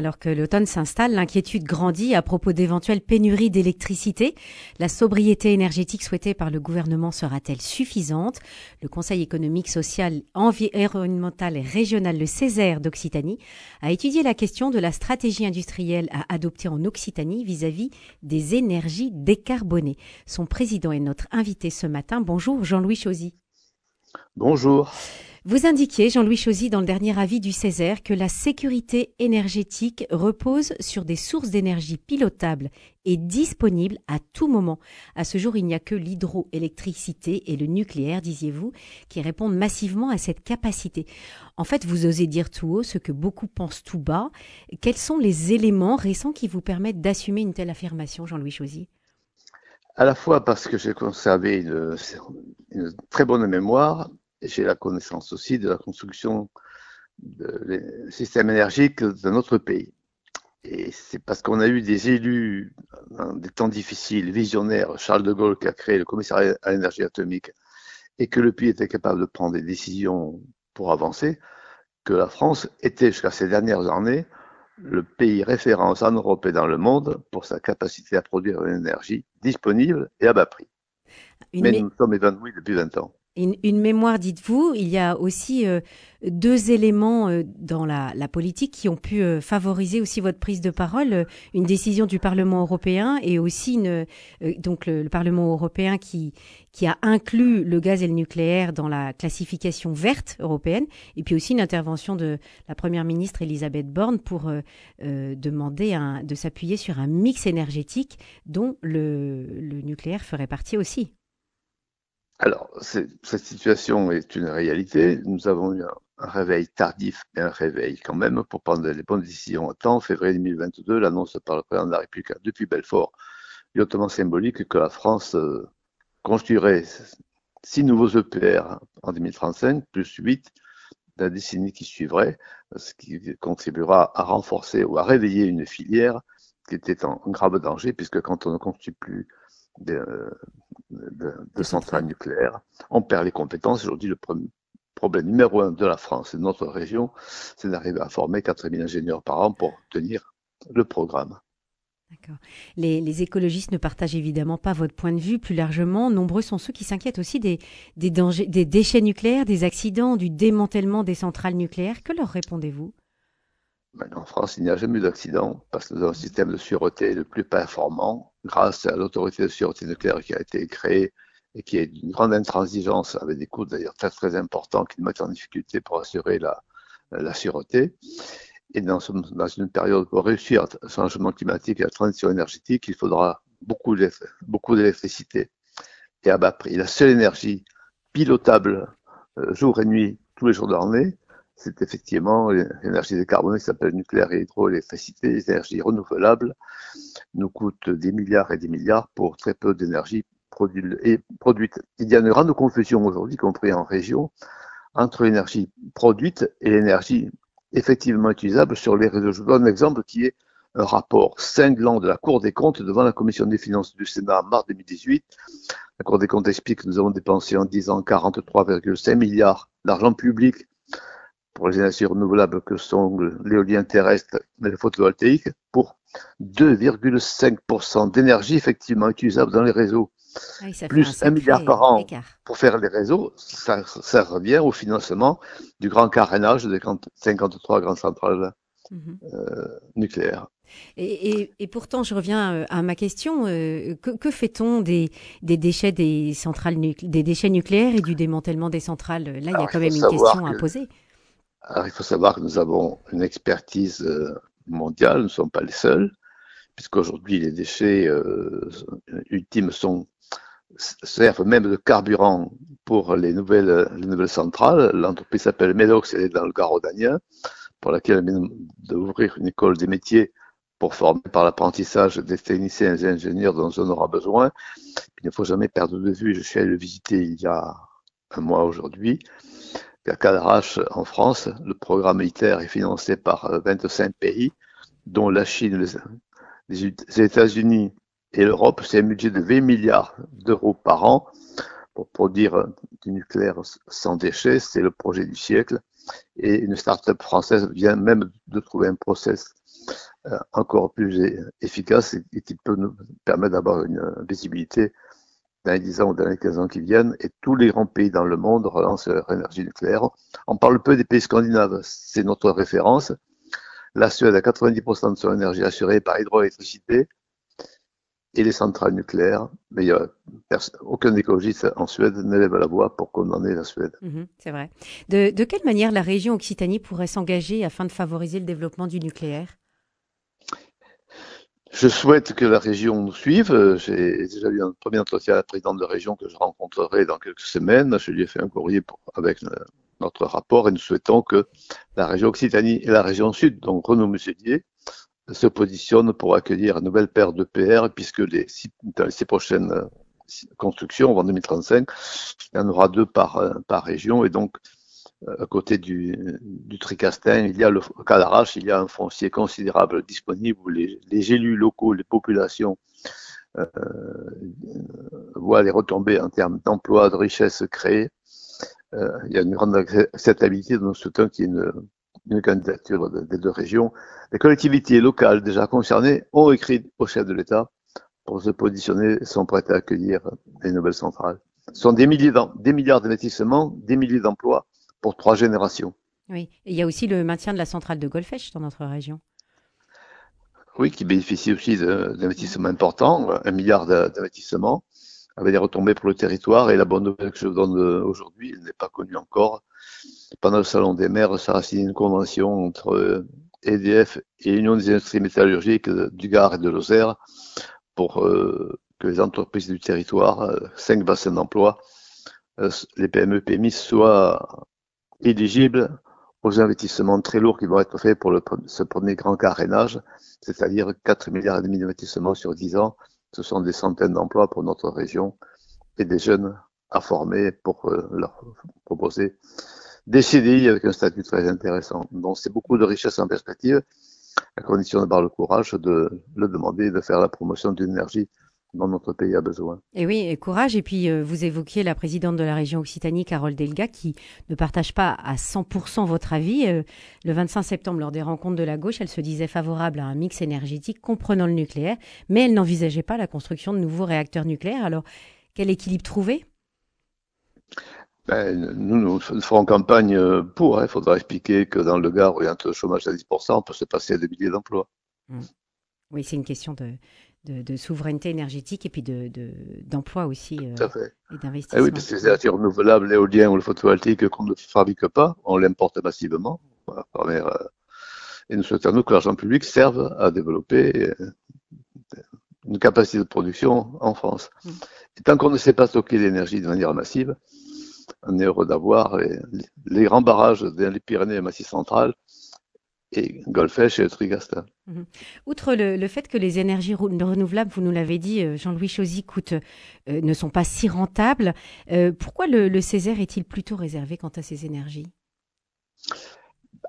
Alors que l'automne s'installe, l'inquiétude grandit à propos d'éventuelles pénuries d'électricité. La sobriété énergétique souhaitée par le gouvernement sera-t-elle suffisante? Le Conseil économique, social, environnemental et régional, le Césaire d'Occitanie, a étudié la question de la stratégie industrielle à adopter en Occitanie vis-à-vis des énergies décarbonées. Son président est notre invité ce matin. Bonjour Jean-Louis Chauzy. Bonjour. Vous indiquiez, Jean-Louis Chauzy, dans le dernier avis du Césaire, que la sécurité énergétique repose sur des sources d'énergie pilotables et disponibles à tout moment. À ce jour, il n'y a que l'hydroélectricité et le nucléaire, disiez-vous, qui répondent massivement à cette capacité. En fait, vous osez dire tout haut ce que beaucoup pensent tout bas. Quels sont les éléments récents qui vous permettent d'assumer une telle affirmation, Jean-Louis Chauzy? À la fois parce que j'ai conservé une, une très bonne mémoire j'ai la connaissance aussi de la construction des systèmes énergiques de notre pays. Et c'est parce qu'on a eu des élus dans des temps difficiles, visionnaires, Charles de Gaulle qui a créé le commissariat à l'énergie atomique, et que le pays était capable de prendre des décisions pour avancer, que la France était jusqu'à ces dernières années le pays référence en Europe et dans le monde pour sa capacité à produire une énergie disponible et à bas prix. Mais nous sommes évanouis depuis 20 ans. Une, mémoire, dites-vous, il y a aussi euh, deux éléments euh, dans la, politique qui ont pu euh, favoriser aussi votre prise de parole. une décision du Parlement européen et aussi le, Parlement européen qui, a inclus le gaz et le nucléaire dans la classification verte européenne. Et puis aussi une intervention de la Première ministre Elisabeth Borne pour demander de s'appuyer sur un mix énergétique dont le nucléaire ferait partie aussi. Alors, cette situation est une réalité. Nous avons eu un, réveil tardif et un réveil quand même pour prendre les bonnes décisions à temps. En février 2022, l'annonce par le président de la République depuis Belfort est hautement symbolique que la France euh, construirait six nouveaux EPR en 2035, plus huit la décennie qui suivrait, ce qui contribuera à renforcer ou à réveiller une filière qui était en grave danger, puisque quand on ne construit plus de, centrales nucléaires. On perd les compétences. Aujourd'hui, le problème numéro un de la France et de notre région, c'est d'arriver à former 4000 ingénieurs par an pour tenir le programme. Les, les, écologistes ne partagent évidemment pas votre point de vue. Plus largement, nombreux sont ceux qui s'inquiètent aussi des déchets nucléaires, des accidents, du démantèlement des centrales nucléaires. Que leur répondez-vous? En France, il n'y a jamais eu d'accident parce que nous avons un système de sûreté le plus performant grâce à l'autorité de sûreté nucléaire qui a été créée et qui est d'une grande intransigeance avec des coûts d'ailleurs très très importants qui nous mettent en difficulté pour assurer la, la sûreté. Et dans, dans une période pour réussir le changement climatique et la transition énergétique, il faudra beaucoup d'électricité et à bas prix. La seule énergie pilotable euh, jour et nuit, tous les jours de l'année, c'est effectivement l'énergie décarbonée qui s'appelle nucléaire et hydroélectricité, les énergies renouvelables nous coûtent des milliards et des milliards pour très peu d'énergie produite. Il y a une grande confusion aujourd'hui, compris en région, entre l'énergie produite et l'énergie effectivement utilisable sur les réseaux. Je vous donne un exemple qui est un rapport cinglant de la Cour des comptes devant la Commission des finances du Sénat en mars 2018. La Cour des comptes explique que nous avons dépensé en 10 ans 43,5 milliards d'argent public pour les énergies renouvelables que sont l'éolien terrestre et le photovoltaïque pour 2,5% d'énergie effectivement utilisable dans les réseaux. Ah plus un, milliard par an pour faire les réseaux, ça, revient au financement du grand carénage des 53 grandes centrales mhm. euh, nucléaires. Et, pourtant, je reviens euh, à ma question. Euh, que, fait-on des, déchets des centrales des déchets nucléaires et du démantèlement des centrales? Là, il y a quand même une question à poser. Alors, il faut savoir que nous avons une expertise euh, mondiale, nous ne sommes pas les seuls, puisqu'aujourd'hui les déchets euh, ultimes sont servent même de carburant pour les nouvelles, les nouvelles centrales. L'entreprise s'appelle Medox, elle est dans le Garaud-Danien, pour laquelle elle vient d'ouvrir une école des métiers pour former par l'apprentissage des techniciens et des ingénieurs dont on aura besoin. Il ne faut jamais perdre de vue, je suis allé le visiter il y a un mois aujourd'hui, à Cadarache, en France, le programme ITER est financé par 25 euh, pays, dont la Chine, les États-Unis et l'Europe. C'est un budget de 20 milliards d'euros par an pour produire du nucléaire sans déchets. C'est le projet du siècle. Et une start-up française vient même de trouver un process euh, encore plus efficace et, qui peut nous permettre d'avoir une visibilité dans les 10 ans ou dans les 15 ans qui viennent, et tous les grands pays dans le monde relancent leur énergie nucléaire. On parle peu des pays scandinaves, c'est notre référence. La Suède a 90% de son énergie assurée par hydroélectricité et les centrales nucléaires, mais il a aucun écologiste en Suède n'élève la voix pour condamner la Suède. Mhm, c'est vrai. De, de, quelle manière la région Occitanie pourrait s'engager afin de favoriser le développement du nucléaire? Je souhaite que la région nous suive. J'ai déjà eu un premier entretien à la présidente de région que je rencontrerai dans quelques semaines. Je lui ai fait un courrier avec notre rapport et nous souhaitons que la région Occitanie et la région Sud, donc Renaud Muselier, se positionnent pour accueillir une nouvelle paire de PR puisque les dans six prochaines euh, constructions, en 2035, il y en aura deux par, euh, par région et donc à côté du, du Tricastin, il y a le Cadarache, il y a un foncier considérable disponible où les, les élus locaux, les populations euh, voient les retombées en termes d'emplois, de richesses créées. Euh, il y a une grande acceptabilité dans ce temps qui est une, une candidature des deux régions. Les collectivités locales déjà concernées ont écrit au chef de l'État pour se positionner, sont prêtes à accueillir les nouvelles centrales. Ce sont des milliers, des milliards d'investissements, des milliers d'emplois pour trois générations. Oui, et il y a aussi le maintien de la centrale de Golfech dans notre région. Oui, qui bénéficie aussi d'investissements importants, un milliard d'investissements, avec des retombées pour le territoire. Et la bonne nouvelle que je vous donne aujourd'hui, elle n'est pas connue encore. Pendant le Salon des maires, ça a signé une convention entre EDF et l'Union des industries métallurgiques du Gard et de Lozère pour euh, que les entreprises du territoire, euh, cinq bassins d'emploi, euh, les PME PMI soient éligibles aux investissements très lourds qui vont être faits pour le, ce premier grand carénage, c'est-à-dire 4 milliards et demi d'investissements sur 10 ans. Ce sont des centaines d'emplois pour notre région et des jeunes à former pour euh, leur proposer des CDI avec un statut très intéressant. Donc c'est beaucoup de richesses en perspective, à condition d'avoir le courage de le demander de faire la promotion d'une énergie dont notre pays a besoin. Et oui, et courage. Et puis, euh, vous évoquiez la présidente de la région Occitanie, Carole Delga, qui ne partage pas à 100% votre avis. Euh, le 25 septembre, lors des rencontres de la gauche, elle se disait favorable à un mix énergétique comprenant le nucléaire, mais elle n'envisageait pas la construction de nouveaux réacteurs nucléaires. Alors, quel équilibre trouver? Ben, nous, nous ferons campagne euh, pour. Hein. Il faudra expliquer que dans le Gard, où il y a un taux de chômage à 10%, on peut se passer à des milliers d'emplois. Mmh. Oui, c'est une question de, de, souveraineté énergétique et puis d'emploi de, aussi euh, et d'investissement. Eh oui, parce que les énergies renouvelables, l'éolien ou le photovoltaïque qu'on ne fabrique pas, on l'importe massivement. Euh, et nous souhaitons que l'argent public serve à développer euh, une capacité de production en France. Mm. Et tant qu'on ne sait pas stocker l'énergie de manière massive, on est heureux d'avoir les, les, grands barrages dans les Pyrénées et Massif central et Golfech et Trigasta. Mhm. Outre le, fait que les énergies renouvelables, vous nous l'avez dit, euh, Jean-Louis Chosy, coûtent, euh, ne sont pas si rentables, euh, pourquoi le, le Césaire est-il plutôt réservé quant à ces énergies?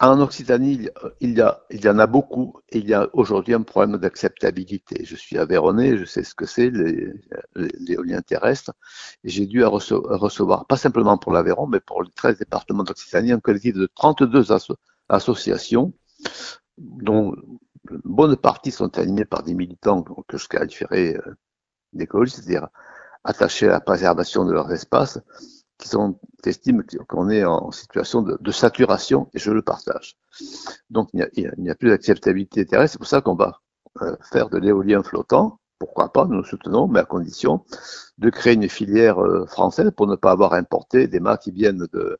En Occitanie, il y, a, il y en a beaucoup et il y a aujourd'hui un problème d'acceptabilité. Je suis aveyronné, je sais ce que c'est, l'éolien terrestre, j'ai dû recevoir, pas simplement pour l'Aveyron, mais pour les 13 départements d'Occitanie, un collectif de 32 associations dont une bonne partie sont animés par des militants que je qualifierais euh, d'écologistes, c'est-à-dire attachés à la préservation de leurs espaces, qui sont estiment qu'on est en situation de, saturation, et je le partage. Donc il n'y a, plus d'acceptabilité terrestre, c'est pour ça qu'on va euh, faire de l'éolien flottant, pourquoi pas, nous le soutenons, mais à condition de créer une filière euh, française pour ne pas avoir importé des mâts qui viennent de,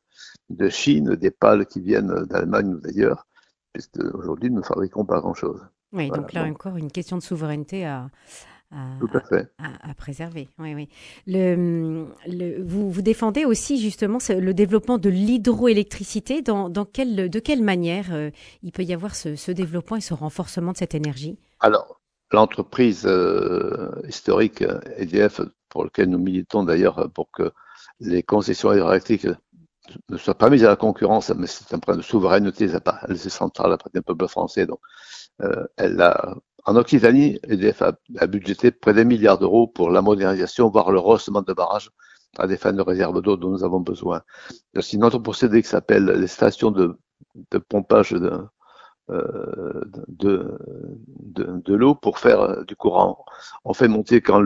de Chine, des pales qui viennent d'Allemagne ou d'ailleurs, puisque aujourd'hui nous ne fabriquons pas grand-chose. Oui, donc là encore une question de souveraineté à, à, préserver. Oui, oui. Le, le, vous, vous défendez aussi justement le développement de l'hydroélectricité. Dans, dans quelle, de quelle manière euh, il peut y avoir ce, ce, développement et ce renforcement de cette énergie? Alors, l'entreprise euh, historique EDF, pour laquelle nous militons d'ailleurs pour que les concessions hydroélectriques ne soit pas mise à la concurrence, mais c'est un problème de souveraineté, elle est centrale après du peuple français. Donc, euh, elle a, en Occitanie, EDF a, a budgété près d'un milliard d'euros pour la modernisation, voire le rehaussement de barrages à des fins de réserve d'eau dont nous avons besoin. Une autre procédé qui s'appelle les stations de, de pompage de, euh, de, de, de l'eau pour faire du courant. On fait monter quand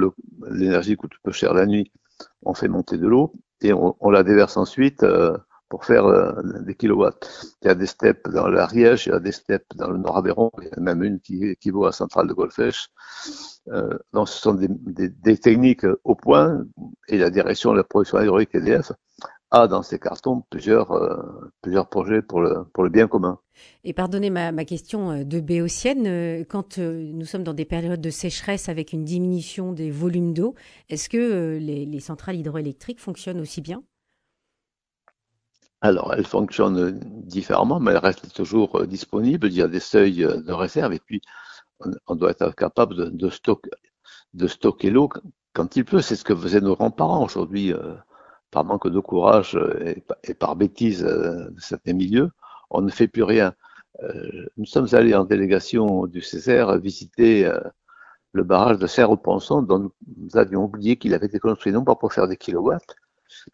l'énergie coûte peu cher la nuit, on fait monter de l'eau et on, la déverse ensuite euh, pour faire euh, des kilowatts. Il y a des steppes dans l'Ariège, il y a des steppes dans le Nord-Aveyron, il y en a même une qui équivaut à Centrale de Golfech. Euh, donc ce sont des, techniques au point et la direction de la production hydraulique EDF a dans ses cartons plusieurs, euh, plusieurs projets pour le, pour le bien commun. Et pardonnez ma, ma question euh, de béotienne, euh, quand nous sommes dans des périodes de sécheresse avec une diminution des volumes d'eau, est-ce que les, les centrales hydroélectriques fonctionnent aussi bien? Alors, elles fonctionnent différemment, mais elles restent toujours disponibles. Il y a des seuils de réserve et puis on, doit être capable de, de, stock, de stocker l'eau quand il peut. C'est ce que faisaient nos grands-parents aujourd'hui par manque de courage et, par bêtise de certains milieux, on ne fait plus rien. Euh, nous sommes allés en délégation du Césaire visiter euh, le barrage de Serre-au-Ponson dont nous avions oublié qu'il avait été construit non pas pour faire des kilowatts,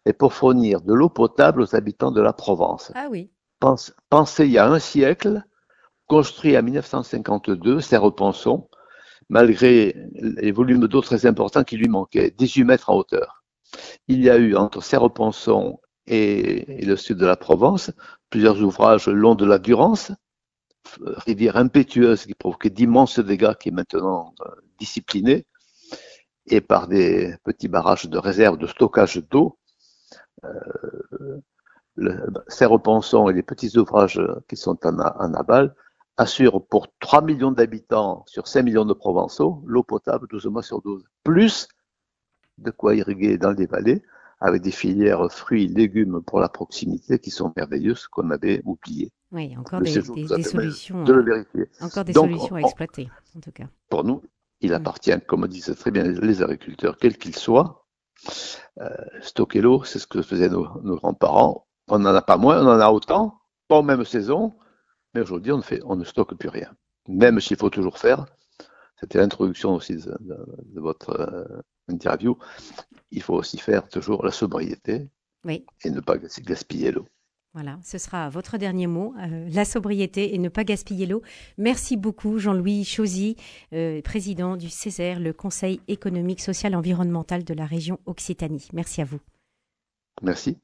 mais pour fournir de l'eau potable aux habitants de la Provence. Ah oui. pensez il y a un siècle, construit en 1952, Serre-au-Ponson, malgré les volumes d'eau très importants qui lui manquaient, 18 mètres en hauteur il y a eu entre Serre-Ponson et, le sud de la Provence plusieurs ouvrages le long de la Durance, rivière impétueuse qui provoquait d'immenses dégâts qui est maintenant euh, disciplinée, et par des petits barrages de réserve de stockage d'eau. Euh, Serre-Ponson et les petits ouvrages qui sont en, en aval assurent pour 3 millions d'habitants sur 5 millions de Provençaux l'eau potable 12 mois sur 12, plus de quoi irriguer dans les vallées avec des filières fruits, légumes pour la proximité qui sont merveilleuses qu'on avait oubliées. Oui, encore des, solutions. De le vérifier. Encore des solutions à exploiter, en tout cas. Pour nous, il mm. appartient, comme disent très bien les agriculteurs, quels qu'ils soient, euh, stocker l'eau, c'est ce que faisaient nos, grands-parents. On n'en a pas moins, on en a autant, pas en même saison, mais aujourd'hui, on, on ne stocke plus rien. Même s'il faut toujours faire, c'était l'introduction aussi de, votre euh, interview, il faut aussi faire toujours la sobriété oui. et ne pas gaspiller l'eau. Voilà, ce sera votre dernier mot, euh, la sobriété et ne pas gaspiller l'eau. Merci beaucoup Jean-Louis Chauzy, euh, président du Césaire, le Conseil économique, social, environnemental de la région Occitanie. Merci à vous. Merci.